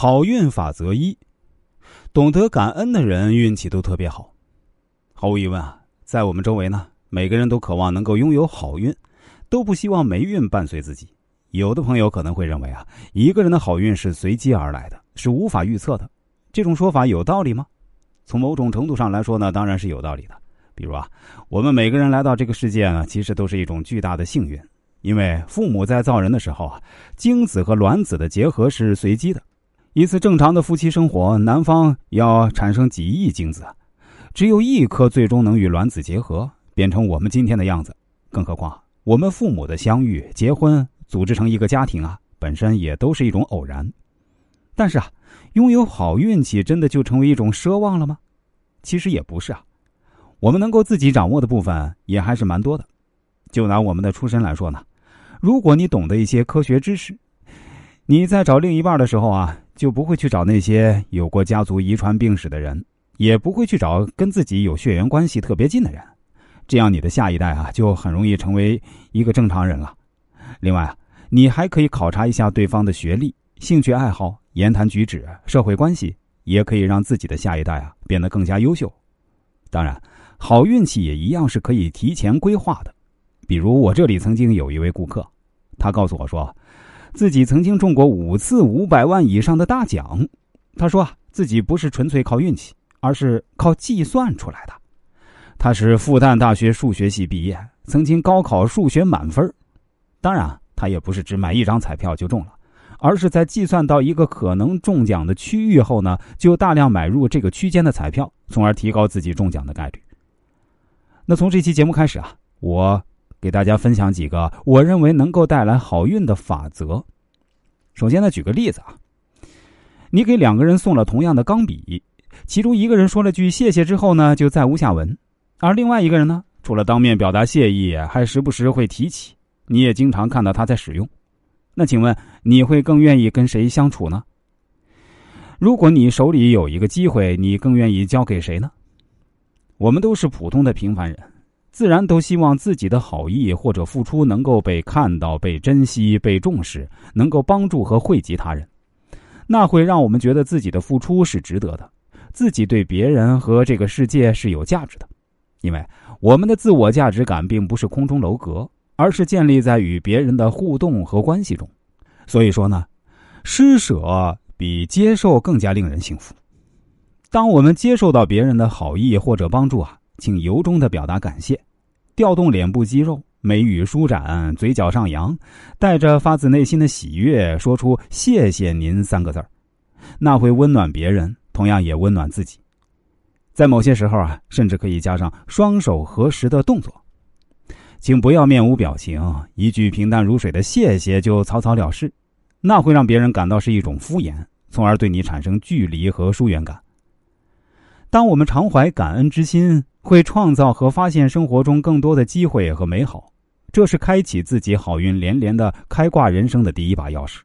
好运法则一：懂得感恩的人运气都特别好。毫无疑问啊，在我们周围呢，每个人都渴望能够拥有好运，都不希望霉运伴随自己。有的朋友可能会认为啊，一个人的好运是随机而来的，是无法预测的。这种说法有道理吗？从某种程度上来说呢，当然是有道理的。比如啊，我们每个人来到这个世界呢，其实都是一种巨大的幸运，因为父母在造人的时候啊，精子和卵子的结合是随机的。一次正常的夫妻生活，男方要产生几亿精子，只有一颗最终能与卵子结合，变成我们今天的样子。更何况，我们父母的相遇、结婚、组织成一个家庭啊，本身也都是一种偶然。但是啊，拥有好运气真的就成为一种奢望了吗？其实也不是啊，我们能够自己掌握的部分也还是蛮多的。就拿我们的出身来说呢，如果你懂得一些科学知识，你在找另一半的时候啊。就不会去找那些有过家族遗传病史的人，也不会去找跟自己有血缘关系特别近的人，这样你的下一代啊就很容易成为一个正常人了。另外啊，你还可以考察一下对方的学历、兴趣爱好、言谈举止、社会关系，也可以让自己的下一代啊变得更加优秀。当然，好运气也一样是可以提前规划的。比如我这里曾经有一位顾客，他告诉我说。自己曾经中过五次五百万以上的大奖，他说啊，自己不是纯粹靠运气，而是靠计算出来的。他是复旦大学数学系毕业，曾经高考数学满分。当然，他也不是只买一张彩票就中了，而是在计算到一个可能中奖的区域后呢，就大量买入这个区间的彩票，从而提高自己中奖的概率。那从这期节目开始啊，我。给大家分享几个我认为能够带来好运的法则。首先呢，举个例子啊，你给两个人送了同样的钢笔，其中一个人说了句谢谢之后呢，就再无下文；而另外一个人呢，除了当面表达谢意，还时不时会提起，你也经常看到他在使用。那请问你会更愿意跟谁相处呢？如果你手里有一个机会，你更愿意交给谁呢？我们都是普通的平凡人。自然都希望自己的好意或者付出能够被看到、被珍惜、被重视，能够帮助和惠及他人，那会让我们觉得自己的付出是值得的，自己对别人和这个世界是有价值的。因为我们的自我价值感并不是空中楼阁，而是建立在与别人的互动和关系中。所以说呢，施舍比接受更加令人幸福。当我们接受到别人的好意或者帮助啊，请由衷的表达感谢。调动脸部肌肉，眉宇舒展，嘴角上扬，带着发自内心的喜悦，说出“谢谢您”三个字，那会温暖别人，同样也温暖自己。在某些时候啊，甚至可以加上双手合十的动作。请不要面无表情，一句平淡如水的谢谢就草草了事，那会让别人感到是一种敷衍，从而对你产生距离和疏远感。当我们常怀感恩之心。会创造和发现生活中更多的机会和美好，这是开启自己好运连连的开挂人生的第一把钥匙。